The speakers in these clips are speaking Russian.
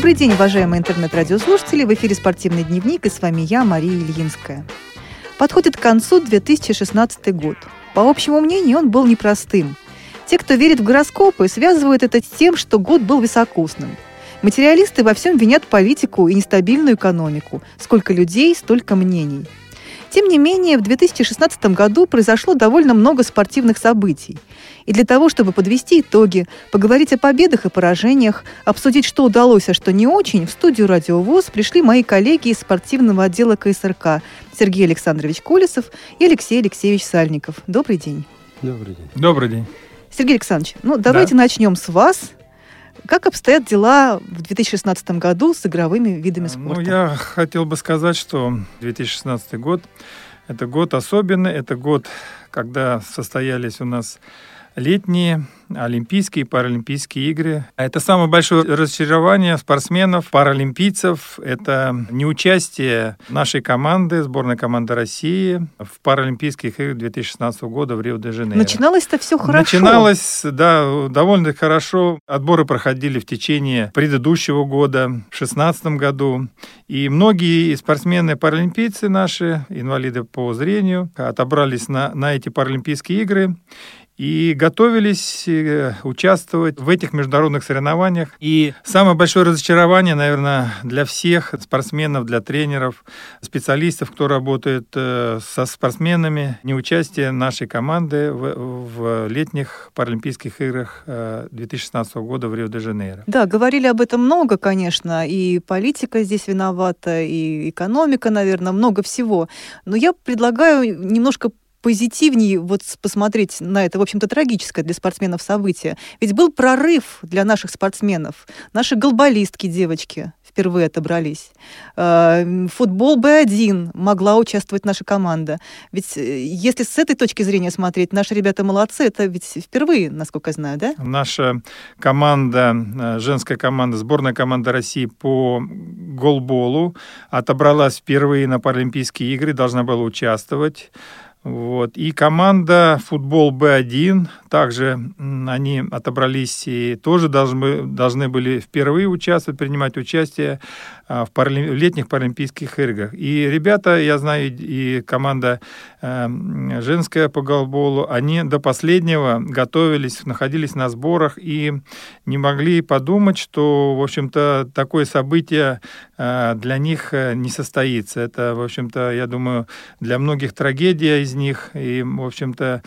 Добрый день, уважаемые интернет-радиослушатели. В эфире «Спортивный дневник» и с вами я, Мария Ильинская. Подходит к концу 2016 год. По общему мнению, он был непростым. Те, кто верит в гороскопы, связывают это с тем, что год был високосным. Материалисты во всем винят политику и нестабильную экономику. Сколько людей, столько мнений – тем не менее, в 2016 году произошло довольно много спортивных событий. И для того, чтобы подвести итоги, поговорить о победах и поражениях, обсудить, что удалось, а что не очень, в студию «Радио ВОЗ» пришли мои коллеги из спортивного отдела КСРК Сергей Александрович Колесов и Алексей Алексеевич Сальников. Добрый день. Добрый день. Добрый день. Сергей Александрович, ну давайте да. начнем с вас. Как обстоят дела в 2016 году с игровыми видами ну, спорта? Ну, я хотел бы сказать, что 2016 год – это год особенный, это год, когда состоялись у нас летние Олимпийские и Паралимпийские игры. Это самое большое разочарование спортсменов, паралимпийцев. Это неучастие нашей команды, сборной команды России в Паралимпийских играх 2016 года в Рио-де-Жанейро. Начиналось-то все хорошо. Начиналось, да, довольно хорошо. Отборы проходили в течение предыдущего года, в 2016 году. И многие спортсмены-паралимпийцы наши, инвалиды по зрению, отобрались на, на эти Паралимпийские игры и готовились э, участвовать в этих международных соревнованиях. И самое большое разочарование, наверное, для всех спортсменов, для тренеров, специалистов, кто работает э, со спортсменами, неучастие нашей команды в, в летних Паралимпийских играх 2016 э, года в Рио-де-Жанейро. Да, говорили об этом много, конечно, и политика здесь виновата, и экономика, наверное, много всего. Но я предлагаю немножко позитивнее вот посмотреть на это, в общем-то, трагическое для спортсменов событие. Ведь был прорыв для наших спортсменов. Наши голболистки, девочки, впервые отобрались. Э, футбол Б1 могла участвовать наша команда. Ведь э, если с этой точки зрения смотреть, наши ребята молодцы, это ведь впервые, насколько я знаю, да? Наша команда, э, женская команда, сборная команда России по голболу отобралась впервые на Паралимпийские игры, должна была участвовать. Вот. И команда «Футбол Б1», также они отобрались и тоже должны, должны были впервые участвовать, принимать участие в, паралим... в летних Паралимпийских играх. И ребята, я знаю, и команда э, женская по голболу, они до последнего готовились, находились на сборах и не могли подумать, что, в общем-то, такое событие э, для них э, не состоится. Это, в общем-то, я думаю, для многих трагедия из них. И, в общем-то,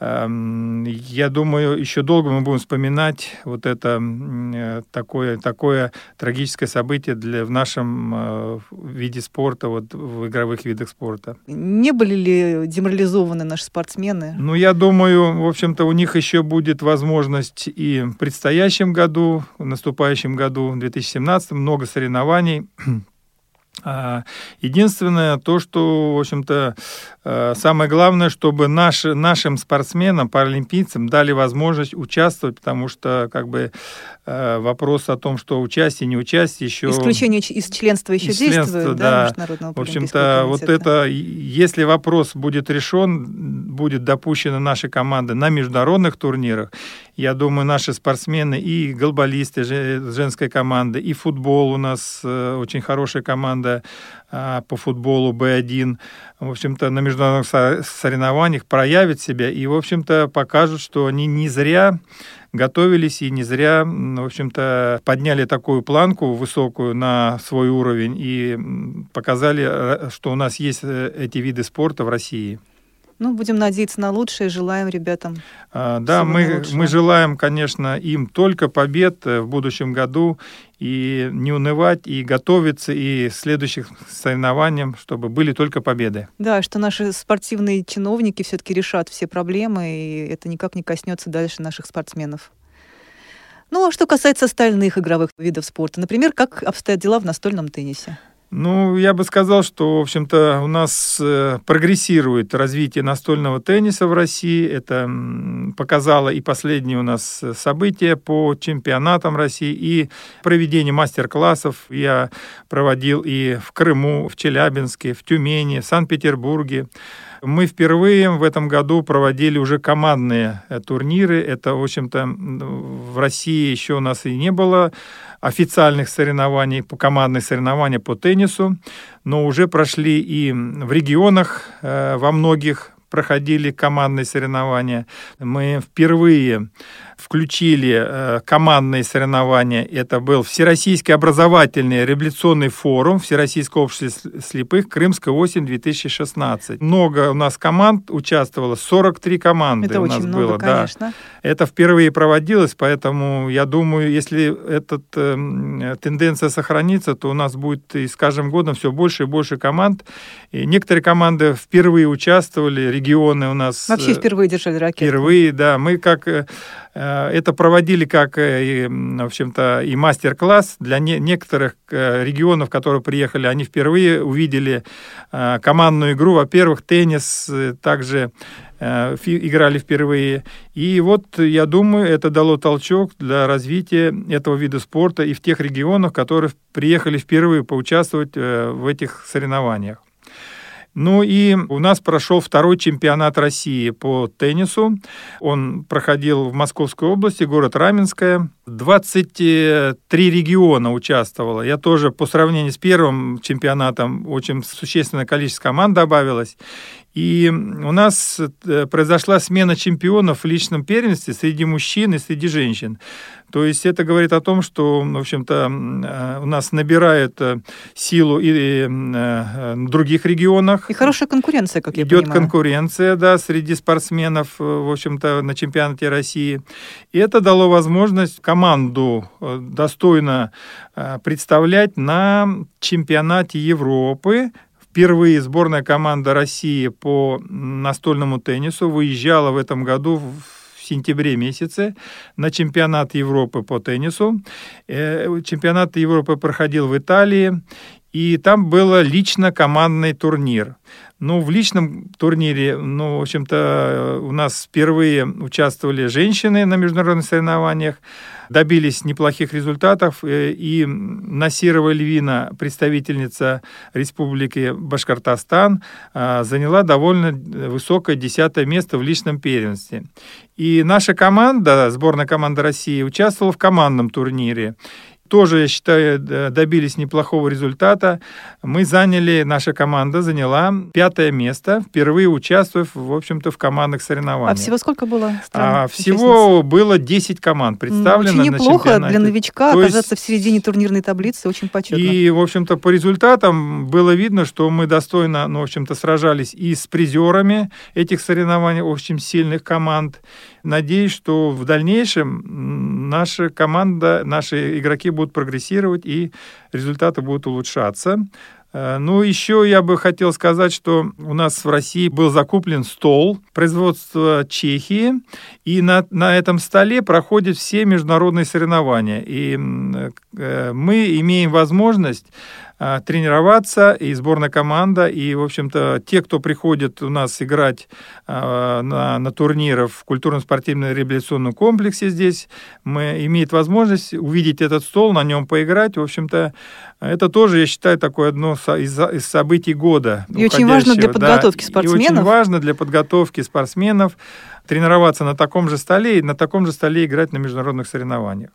я думаю, еще долго мы будем вспоминать вот это э, такое, такое трагическое событие для, в нашем э, виде спорта, вот в игровых видах спорта. Не были ли деморализованы наши спортсмены? Ну, я думаю, в общем-то, у них еще будет возможность и в предстоящем году, в наступающем году, в 2017, много соревнований. А, единственное, то, что, в общем-то, самое главное, чтобы наши, нашим спортсменам, паралимпийцам дали возможность участвовать, потому что, как бы, э, вопрос о том, что участие, не участие еще... Исключение из членства еще из действует, да, да. В общем-то, вот это, если вопрос будет решен, будет допущена наша команда на международных турнирах, я думаю, наши спортсмены и голболисты женской команды, и футбол у нас э, очень хорошая команда а, по футболу Б1, в общем-то, на международных соревнованиях проявят себя и, в общем-то, покажут, что они не зря готовились и не зря, в общем-то, подняли такую планку высокую на свой уровень и показали, э, что у нас есть э, эти виды спорта в России. Ну, будем надеяться на лучшее, желаем ребятам. А, да, мы, мы желаем, конечно, им только побед э, в будущем году и не унывать, и готовиться, и следующих соревнованиям, чтобы были только победы. Да, что наши спортивные чиновники все-таки решат все проблемы, и это никак не коснется дальше наших спортсменов. Ну, а что касается остальных игровых видов спорта, например, как обстоят дела в настольном теннисе? Ну, я бы сказал, что, в общем-то, у нас э, прогрессирует развитие настольного тенниса в России. Это показало и последние у нас события по чемпионатам России, и проведение мастер-классов я проводил и в Крыму, в Челябинске, в Тюмени, в Санкт-Петербурге. Мы впервые в этом году проводили уже командные э, турниры. Это, в общем-то, в России еще у нас и не было официальных соревнований, по командных соревнований по теннису, но уже прошли и в регионах э, во многих проходили командные соревнования. Мы впервые включили э, командные соревнования. Это был Всероссийский образовательный реабилитационный форум Всероссийского общества слепых «Крымская осень 2016». Много у нас команд участвовало, 43 команды Это у нас много, было. конечно. Да. Это впервые проводилось, поэтому я думаю, если эта э, тенденция сохранится, то у нас будет и с каждым годом все больше и больше команд. И некоторые команды впервые участвовали, регионы у нас... Вообще впервые держали ракетку. Впервые, да. Мы как э, Э, это проводили как, э, в общем-то, и мастер-класс для некоторых э, регионов, которые приехали. Они впервые увидели командную игру. Во-первых, теннис также играли впервые. И вот, я думаю, это дало толчок для развития этого вида спорта и в тех регионах, которые приехали впервые поучаствовать в этих соревнованиях. Ну и у нас прошел второй чемпионат России по теннису. Он проходил в Московской области, город Раменское. 23 региона участвовало. Я тоже по сравнению с первым чемпионатом очень существенное количество команд добавилось. И у нас э, произошла смена чемпионов в личном первенстве среди мужчин и среди женщин. То есть это говорит о том, что, в общем-то, э, у нас набирают э, силу и в других регионах. И хорошая конкуренция, как я Идет понимаю. конкуренция, да, среди спортсменов, в общем-то, на чемпионате России. И это дало возможность команду достойно представлять на чемпионате Европы Впервые сборная команда России по настольному теннису выезжала в этом году в сентябре месяце на чемпионат Европы по теннису. Э, чемпионат Европы проходил в Италии, и там был лично командный турнир. Ну, в личном турнире, ну, в общем-то, у нас впервые участвовали женщины на международных соревнованиях, добились неплохих результатов, э, и Насирова Львина, представительница Республики Башкортостан, а, заняла довольно высокое десятое место в личном первенстве. И наша команда, сборная команда России, участвовала в командном турнире тоже, я считаю, добились неплохого результата. Мы заняли, наша команда заняла пятое место, впервые участвуя, в общем-то, в командных соревнованиях. А всего сколько было стран? А, всего было 10 команд представлено ну, очень неплохо на для новичка То оказаться есть... в середине турнирной таблицы, очень почетно. И, в общем-то, по результатам было видно, что мы достойно, ну, в общем-то, сражались и с призерами этих соревнований, очень сильных команд, Надеюсь, что в дальнейшем наша команда, наши игроки будут прогрессировать и результаты будут улучшаться. Э, ну, еще я бы хотел сказать, что у нас в России был закуплен стол производства Чехии, и на, на этом столе проходят все международные соревнования. И э, мы имеем возможность тренироваться, и сборная команда, и, в общем-то, те, кто приходит у нас играть а, на, на турнирах в культурно-спортивном реабилитационном комплексе здесь, мы имеют возможность увидеть этот стол, на нем поиграть. В общем-то, это тоже, я считаю, такое одно из, из событий года. И очень важно для подготовки да, спортсменов. И очень важно для подготовки спортсменов тренироваться на таком же столе и на таком же столе играть на международных соревнованиях.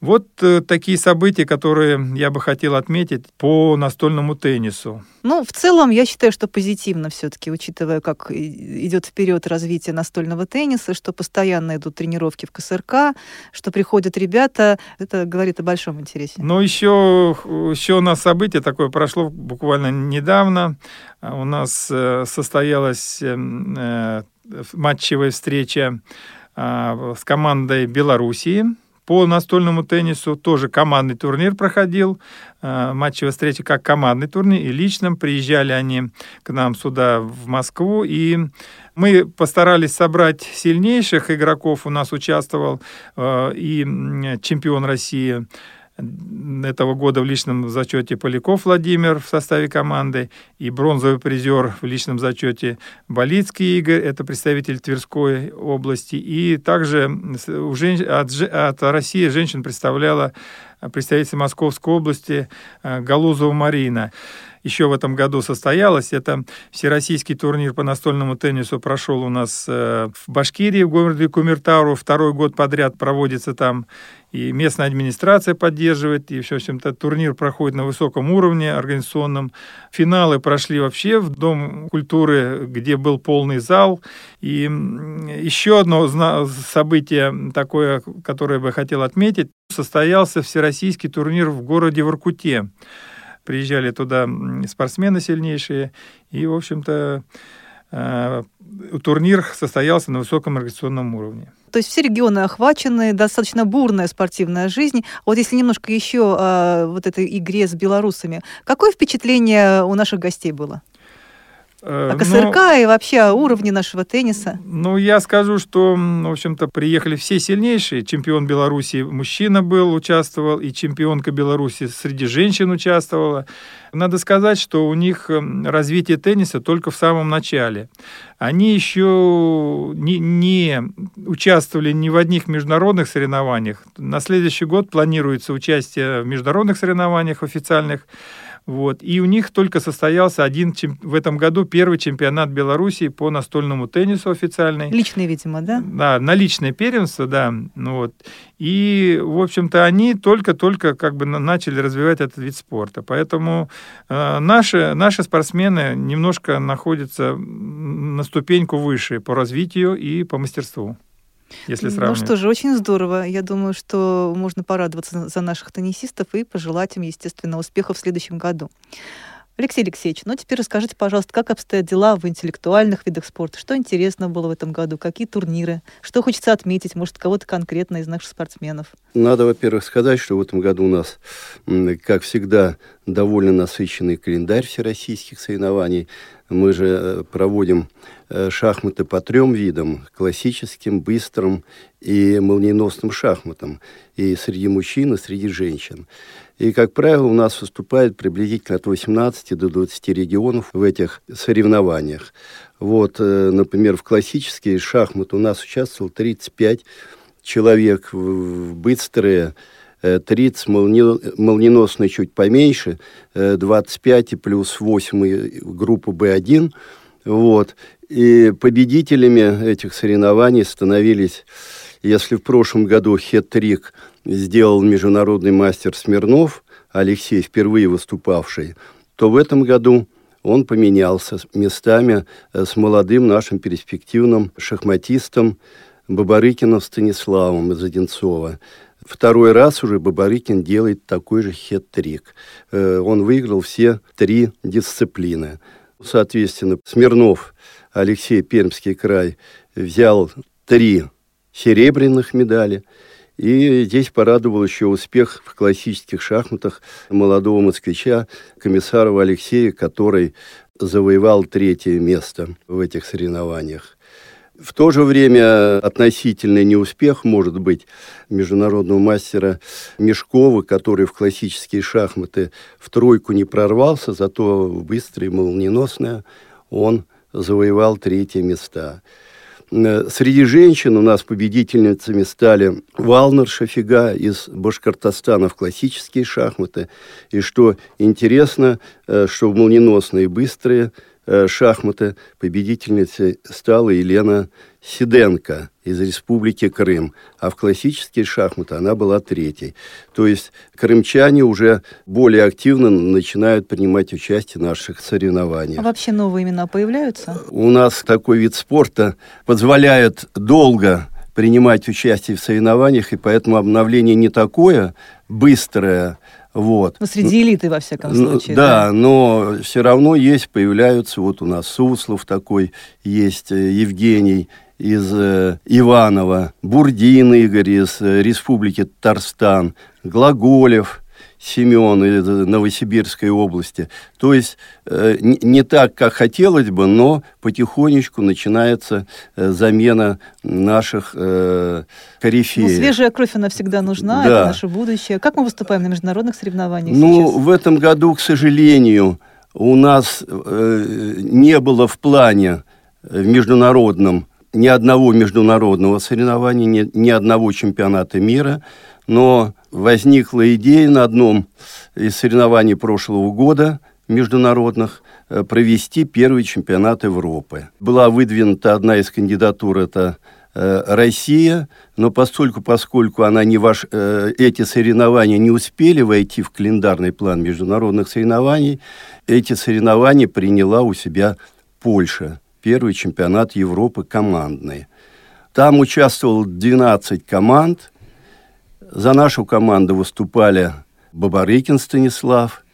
Вот э, такие события, которые я бы хотел отметить по настольному теннису. Ну, в целом, я считаю, что позитивно все-таки, учитывая, как идет вперед развитие настольного тенниса, что постоянно идут тренировки в КСРК, что приходят ребята, это говорит о большом интересе. Ну, еще, еще у нас событие такое прошло буквально недавно. У нас э, состоялась эм, э, матчевая встреча а, с командой Белоруссии по настольному теннису тоже командный турнир проходил, э, матчевая встреча как командный турнир, и личным приезжали они к нам сюда, в Москву, и мы постарались собрать сильнейших игроков. У нас участвовал э, и чемпион России этого года в личном зачете Поляков Владимир в составе команды и бронзовый призер в личном зачете Болицкий Игорь, это представитель Тверской области. И также у жен... от, от России женщин представляла представитель Московской области э, Галузова Марина. Еще в этом году состоялось. Это всероссийский турнир по настольному теннису прошел у нас в Башкирии, в городе Кумертару. Второй год подряд проводится там и местная администрация поддерживает, и, в общем-то, турнир проходит на высоком уровне организационном. Финалы прошли вообще в Дом культуры, где был полный зал. И еще одно событие такое, которое бы хотел отметить, состоялся всероссийский турнир в городе Воркуте. Приезжали туда спортсмены сильнейшие, и, в общем-то, э, турнир состоялся на высоком организационном уровне. То есть все регионы охвачены, достаточно бурная спортивная жизнь. Вот если немножко еще а, вот этой игре с белорусами, какое впечатление у наших гостей было? Э, о КСРК ну, и вообще о уровне нашего тенниса? Ну, я скажу, что, в общем-то, приехали все сильнейшие. Чемпион Беларуси мужчина был, участвовал, и чемпионка Беларуси среди женщин участвовала. Надо сказать, что у них развитие тенниса только в самом начале. Они еще не, не участвовали ни в одних международных соревнованиях. На следующий год планируется участие в международных соревнованиях официальных. Вот. И у них только состоялся один в этом году первый чемпионат Беларуси по настольному теннису официальный. Личный, видимо, да? Да, на личное первенство, да. Ну, вот. И, в общем-то, они только-только как бы начали развивать этот вид спорта. Поэтому э, наши, наши спортсмены немножко находятся на ступеньку выше по развитию и по мастерству если сравнивать. Ну что же, очень здорово. Я думаю, что можно порадоваться за наших теннисистов и пожелать им, естественно, успехов в следующем году. Алексей Алексеевич, ну теперь расскажите, пожалуйста, как обстоят дела в интеллектуальных видах спорта? Что интересно было в этом году? Какие турниры? Что хочется отметить? Может, кого-то конкретно из наших спортсменов? Надо, во-первых, сказать, что в этом году у нас, как всегда, довольно насыщенный календарь всероссийских соревнований. Мы же э, проводим э, шахматы по трем видам. Классическим, быстрым и молниеносным шахматам. И среди мужчин, и среди женщин. И, как правило, у нас выступает приблизительно от 18 до 20 регионов в этих соревнованиях. Вот, э, например, в классические шахматы у нас участвовал 35 человек, в быстрые 30 молни... молниеносные чуть поменьше, 25 и плюс 8 группа Б1. Вот. И победителями этих соревнований становились, если в прошлом году хет-трик сделал международный мастер Смирнов, Алексей, впервые выступавший, то в этом году он поменялся местами э, с молодым нашим перспективным шахматистом Бабарыкиным Станиславом из Одинцова. Второй раз уже Бабарыкин делает такой же хет-трик. Э, он выиграл все три дисциплины. Соответственно, Смирнов, Алексей Пермский край, взял три серебряных медали – и здесь порадовал еще успех в классических шахматах молодого москвича Комиссарова Алексея, который завоевал третье место в этих соревнованиях. В то же время относительный неуспех может быть международного мастера Мешкова, который в классические шахматы в тройку не прорвался, зато в быстрое и молниеносное он завоевал третье место. Э, среди женщин у нас победительницами стали Валнер Шафига из Башкортостана в классические шахматы. И что интересно, э, что в молниеносные быстрые э, шахматы победительницей стала Елена Сиденко из Республики Крым, а в классические шахматы она была третьей. То есть крымчане уже более активно начинают принимать участие в наших соревнованиях. А вообще новые имена появляются? У нас такой вид спорта позволяет долго принимать участие в соревнованиях, и поэтому обновление не такое быстрое, вот. Ну, среди элиты, во всяком случае. Да, да, но все равно есть, появляются, вот у нас Суслов такой, есть э, Евгений, из э, Иванова, Бурдин Игорь из э, Республики Татарстан, Глаголев Семен из Новосибирской области. То есть э, не, так, как хотелось бы, но потихонечку начинается э, замена наших э, корифеев. Ну, свежая кровь, она всегда нужна, да. это наше будущее. Как мы выступаем на международных соревнованиях Ну, сейчас? в этом году, к сожалению, у нас э, не было в плане э, в международном ни одного международного соревнования, ни, ни одного чемпионата мира, но возникла идея на одном из соревнований прошлого года, международных э, провести первый чемпионат Европы. Была выдвинута одна из кандидатур, это э, Россия, но поскольку, поскольку она не ваш, э, эти соревнования не успели войти в календарный план международных соревнований, эти соревнования приняла у себя Польша, первый чемпионат Европы командный. Там участвовало 12 команд. За нашу команду выступали Бабарыкин Станислав,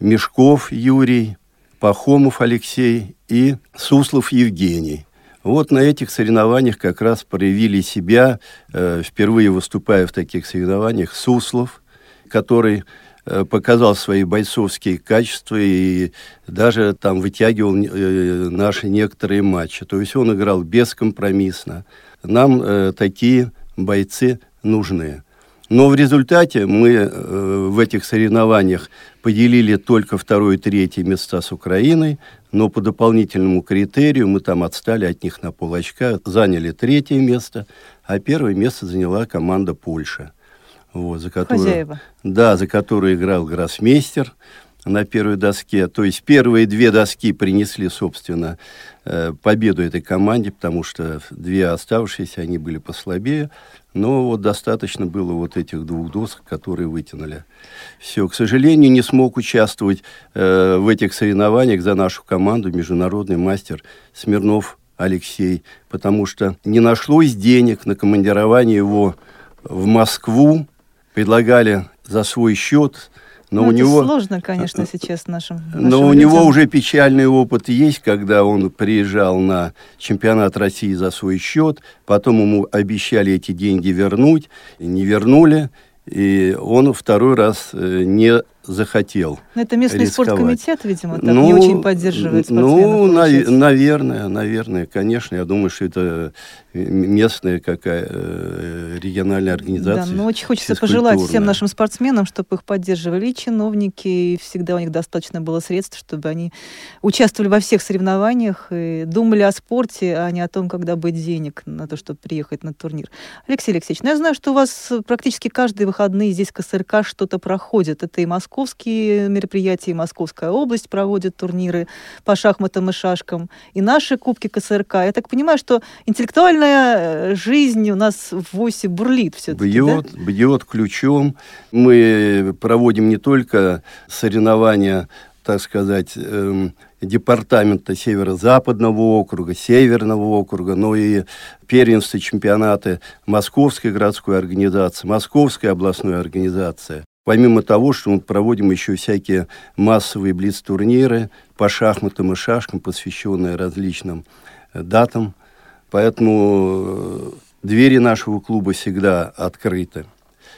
Мешков Юрий, Пахомов Алексей и Суслов Евгений. Вот на этих соревнованиях как раз проявили себя, э, впервые выступая в таких соревнованиях, Суслов, который Э, показал свои бойцовские качества и даже там вытягивал э, наши некоторые матчи. То есть он играл бескомпромиссно. Нам э, такие бойцы нужны. Но в результате мы э, в этих соревнованиях поделили только второе и третье места с Украиной, но по дополнительному критерию мы там отстали от них на пол очка, заняли третье место, а первое место заняла команда Польши вот, за которую, Хозяева. Да, за которую играл гроссмейстер на первой доске. То есть первые две доски принесли, собственно, э, победу этой команде, потому что две оставшиеся, они были послабее. Но вот достаточно было вот этих двух досок, которые вытянули. Все, к сожалению, не смог участвовать э, в этих соревнованиях за нашу команду международный мастер Смирнов Алексей, потому что не нашлось денег на командирование его в Москву, предлагали за свой счет, но ну, у него сложно, конечно, сейчас нашим. Но у людям. него уже печальный опыт есть, когда он приезжал на чемпионат России за свой счет, потом ему обещали эти деньги вернуть, не вернули, и он второй раз э, не захотел. Но это местный рисковать. спорткомитет, видимо, так ну, не очень поддерживает Ну, нав- наверное, наверное, конечно. Я думаю, что это местная какая э, региональная организация. Да, но очень хочется пожелать всем нашим спортсменам, чтобы их поддерживали и чиновники, и всегда у них достаточно было средств, чтобы они участвовали во всех соревнованиях и думали о спорте, а не о том, когда быть денег на то, чтобы приехать на турнир. Алексей Алексеевич, ну я знаю, что у вас практически каждые выходные здесь КСРК что-то проходит. Это и Москва, московские мероприятия, и Московская область проводит турниры по шахматам и шашкам, и наши кубки КСРК. Я так понимаю, что интеллектуальная э, жизнь у нас в ВОСе бурлит все-таки, Бьет, да? бьет ключом. Мы проводим не только соревнования так сказать, эм, департамента Северо-Западного округа, Северного округа, но и первенства чемпионаты Московской городской организации, Московской областной организации. Помимо того, что мы проводим еще всякие массовые блиц-турниры по шахматам и шашкам, посвященные различным э, датам. Поэтому э, двери нашего клуба всегда открыты.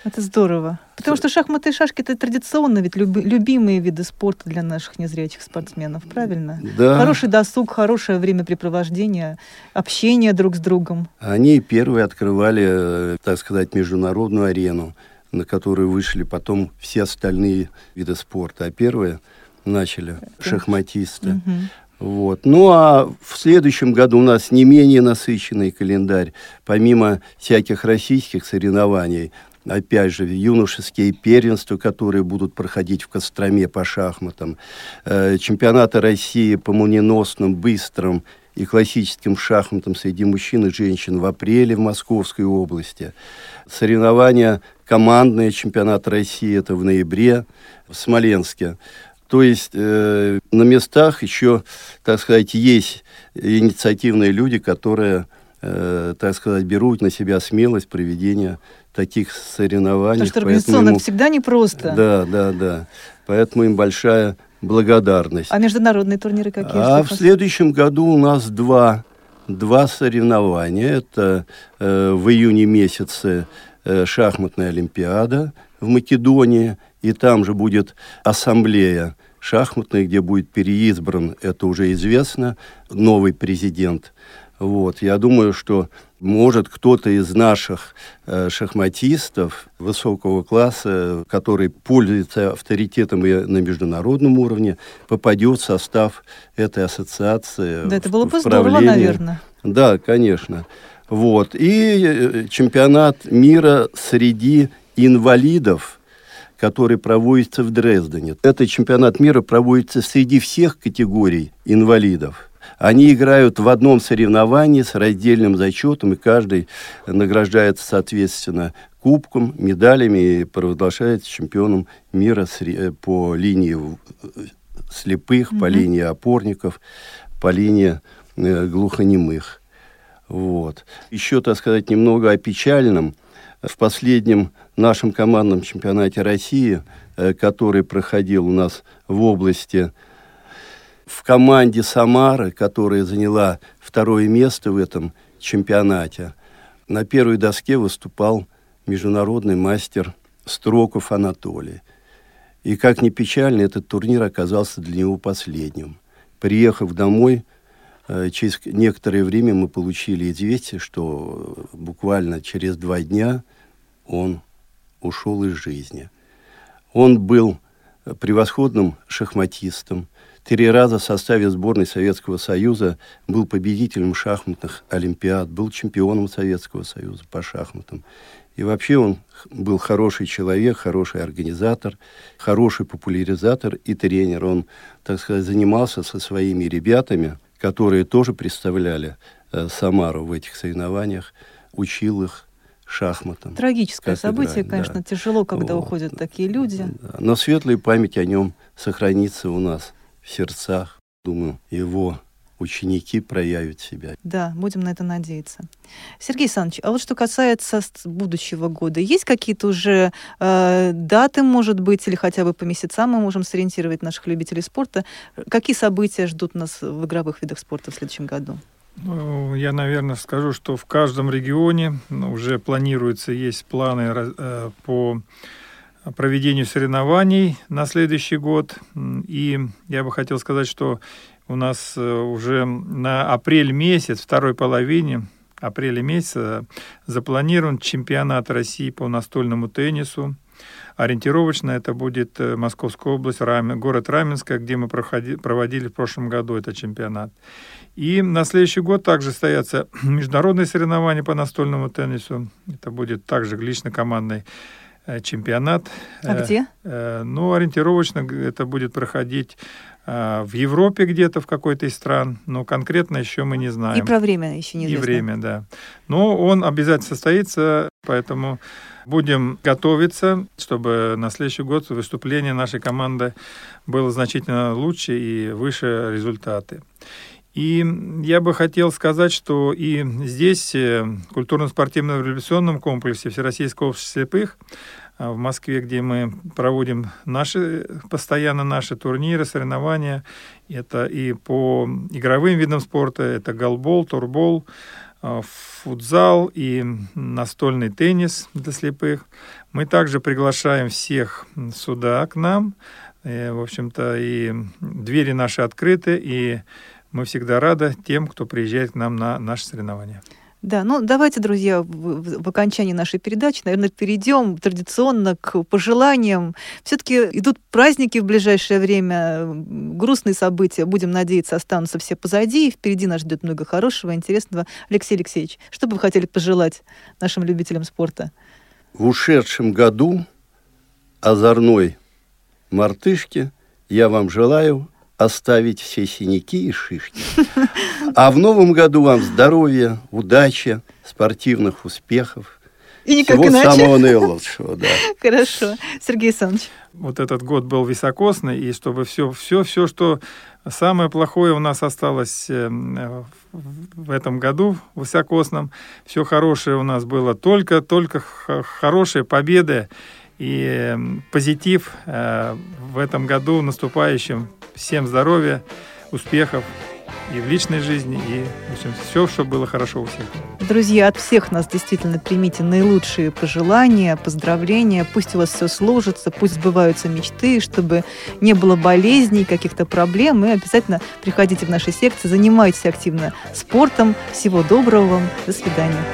Это здорово. Потому что шахматы и шашки это традиционно ведь люби, любимые виды спорта для наших незрячих спортсменов, правильно? Да. Хороший досуг, хорошее времяпрепровождение, общение друг с другом. Они первые открывали, э, так сказать, международную арену на которую вышли потом все остальные виды спорта. А первые начали шахматисты. Угу. Вот. Ну а в следующем году у нас не менее насыщенный календарь. Помимо всяких российских соревнований, опять же, юношеские первенства, которые будут проходить в Костроме по шахматам, э, чемпионаты России по молниеносным, быстрым и классическим шахматам среди мужчин и женщин в апреле в Московской области, соревнования командные чемпионат России, это в ноябре в Смоленске. То есть э, на местах еще, так сказать, есть инициативные люди, которые, э, так сказать, берут на себя смелость проведения таких соревнований. Потому что организационно ему, всегда непросто. Да, да, да. Поэтому им большая благодарность. А международные турниры какие? А в следующем году у нас два, два соревнования. Это э, в июне месяце Э, шахматная олимпиада в Македонии, и там же будет ассамблея шахматная, где будет переизбран, это уже известно, новый президент. Вот. Я думаю, что может кто-то из наших э, шахматистов высокого класса, который пользуется авторитетом и на международном уровне, попадет в состав этой ассоциации. Да, это было бы здорово, наверное. Да, конечно. Вот. И э, чемпионат мира среди инвалидов, который проводится в Дрездене. Этот чемпионат мира проводится среди всех категорий инвалидов. Они играют в одном соревновании с раздельным зачетом, и каждый награждается, соответственно, кубком, медалями и провозглашается чемпионом мира э, по линии слепых, mm-hmm. по линии опорников, по линии э, глухонемых. Вот. Еще, так сказать, немного о печальном. В последнем нашем командном чемпионате России, э, который проходил у нас в области, в команде Самары, которая заняла второе место в этом чемпионате, на первой доске выступал международный мастер Строков Анатолий. И как ни печально, этот турнир оказался для него последним. Приехав домой, э, через некоторое время мы получили известие, что буквально через два дня он ушел из жизни. Он был превосходным шахматистом, три раза в составе сборной Советского Союза был победителем шахматных олимпиад, был чемпионом Советского Союза по шахматам. И вообще он был хороший человек, хороший организатор, хороший популяризатор и тренер. Он, так сказать, занимался со своими ребятами, которые тоже представляли э, Самару в этих соревнованиях, учил их шахматам. Трагическое событие, играть, конечно, да. тяжело, когда вот. уходят такие люди. Но светлая память о нем сохранится у нас в сердцах. Думаю, его ученики проявят себя. Да, будем на это надеяться. Сергей Александрович, а вот что касается будущего года, есть какие-то уже э, даты, может быть, или хотя бы по месяцам мы можем сориентировать наших любителей спорта? Какие события ждут нас в игровых видах спорта в следующем году? Ну, я, наверное, скажу, что в каждом регионе уже планируется, есть планы э, по проведению соревнований на следующий год. И я бы хотел сказать, что у нас э, уже на апрель месяц, второй половине апреля месяца запланирован чемпионат России по настольному теннису. Ориентировочно это будет э, Московская область, город Раменское, где мы проходи, проводили в прошлом году этот чемпионат. И на следующий год также состоятся международные соревнования по настольному теннису. Это будет также лично-командный э, чемпионат. А где? Ну, ориентировочно это будет проходить а, в Европе где-то в какой-то из стран, но конкретно еще мы не знаем. И про время еще не знаем. И время, да. Но он обязательно состоится, поэтому будем готовиться, чтобы на следующий год выступление нашей команды было значительно лучше и выше результаты. И я бы хотел сказать, что и здесь, э, в культурно-спортивном революционном комплексе Всероссийского общества слепых, а, в Москве, где мы проводим наши, постоянно наши турниры, соревнования. Это и по игровым видам спорта, это голбол, турбол, а, футзал и настольный теннис для слепых. Мы также приглашаем всех сюда к нам. Э, в общем-то, и двери наши открыты, и мы всегда рады тем, кто приезжает к нам на наши соревнования. Да, ну давайте, друзья, в, в, в окончании нашей передачи, наверное, перейдем традиционно к пожеланиям. Все-таки идут праздники в ближайшее время, грустные события, будем надеяться, останутся все позади, и впереди нас ждет много хорошего, интересного. Алексей Алексеевич, что бы вы хотели пожелать нашим любителям спорта? В ушедшем году озорной мартышке я вам желаю оставить все синяки и шишки. А в новом году вам здоровья, удачи, спортивных успехов. И никак Всего иначе. самого наилучшего, да. Хорошо. Сергей Александрович. Вот этот год был високосный, и чтобы все, все, все, что самое плохое у нас осталось э, в этом году высокосном, все хорошее у нас было только, только хорошие победы и э, позитив э, в этом году наступающем Всем здоровья, успехов и в личной жизни, и в общем, все, чтобы было хорошо у всех. Друзья, от всех нас действительно примите наилучшие пожелания, поздравления. Пусть у вас все сложится, пусть сбываются мечты, чтобы не было болезней, каких-то проблем. И обязательно приходите в наши секции, занимайтесь активно спортом. Всего доброго вам. До свидания.